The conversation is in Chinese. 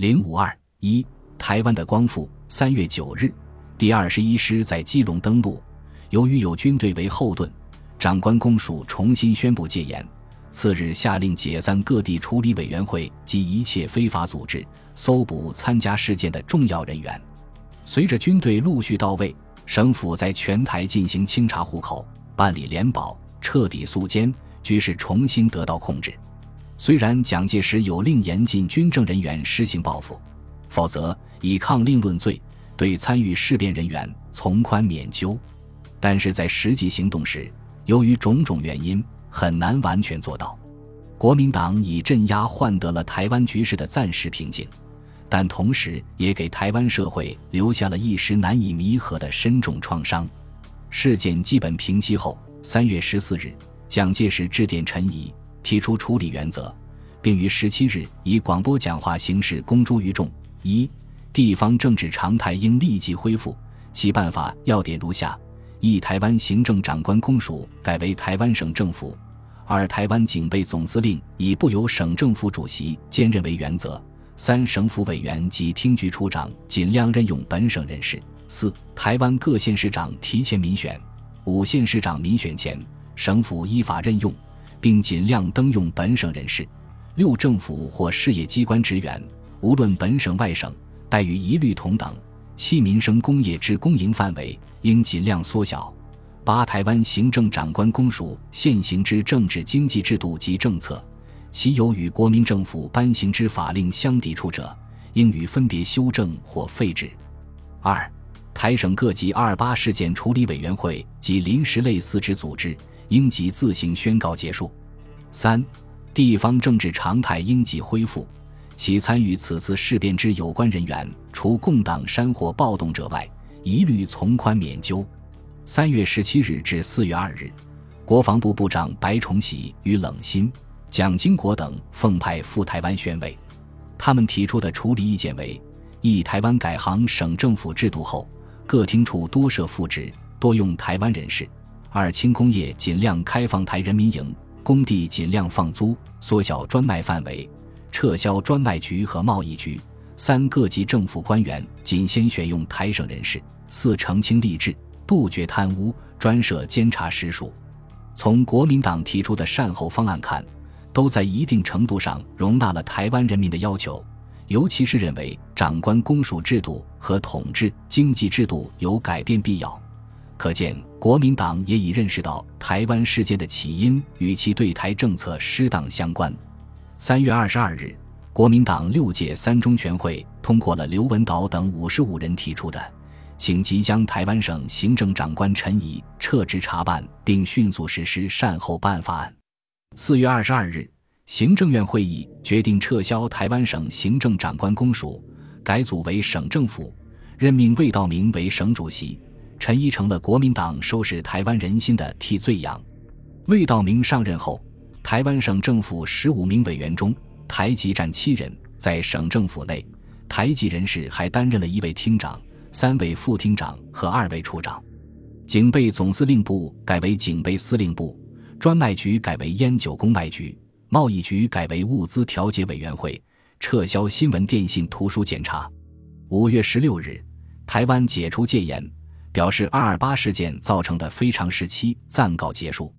零五二一，台湾的光复。三月九日，第二十一师在基隆登陆，由于有军队为后盾，长官公署重新宣布戒严。次日，下令解散各地处理委员会及一切非法组织，搜捕参加事件的重要人员。随着军队陆续到位，省府在全台进行清查户口、办理联保，彻底肃监，局势重新得到控制。虽然蒋介石有令严禁军政人员施行报复，否则以抗令论罪，对参与事变人员从宽免究，但是在实际行动时，由于种种原因。很难完全做到。国民党以镇压换得了台湾局势的暂时平静，但同时也给台湾社会留下了一时难以弥合的深重创伤。事件基本平息后，三月十四日，蒋介石致电陈仪，提出处理原则，并于十七日以广播讲话形式公诸于众：一、地方政治常态应立即恢复，其办法要点如下。一、台湾行政长官公署改为台湾省政府；二、台湾警备总司令以不由省政府主席兼任为原则；三、省府委员及厅局处长尽量任用本省人士；四、台湾各县市长提前民选；五、县市长民选前，省府依法任用，并尽量登用本省人士；六、政府或事业机关职员，无论本省外省，待遇一律同等。七民生工业之公营范围应尽量缩小。八台湾行政长官公署现行之政治经济制度及政策，其有与国民政府颁行之法令相抵触者，应予分别修正或废止。二台省各级二八事件处理委员会及临时类似之组织，应即自行宣告结束。三地方政治常态应即恢复。其参与此次事变之有关人员，除共党山火暴动者外，一律从宽免究。三月十七日至四月二日，国防部部长白崇禧与冷心、蒋经国等奉派赴台湾宣慰。他们提出的处理意见为：一、台湾改行省政府制度后，各厅处多设副职，多用台湾人士；二、轻工业尽量开放台人民营，工地尽量放租，缩小专卖范围。撤销专卖局和贸易局。三、各级政府官员仅先选用台省人士。四、澄清吏治，杜绝贪污，专设监察实属。从国民党提出的善后方案看，都在一定程度上容纳了台湾人民的要求，尤其是认为长官公署制度和统治经济制度有改变必要。可见，国民党也已认识到台湾事件的起因与其对台政策失当相关。三月二十二日，国民党六届三中全会通过了刘文岛等五十五人提出的，请即将台湾省行政长官陈仪撤职查办，并迅速实施善后办法案。四月二十二日，行政院会议决定撤销台湾省行政长官公署，改组为省政府，任命魏道明为省主席，陈仪成了国民党收拾台湾人心的替罪羊。魏道明上任后。台湾省政府十五名委员中，台籍占七人。在省政府内，台籍人士还担任了一位厅长、三位副厅长和二位处长。警备总司令部改为警备司令部，专卖局改为烟酒公卖局，贸易局改为物资调节委员会，撤销新闻电信图书检查。五月十六日，台湾解除戒严，表示二二八事件造成的非常时期暂告结束。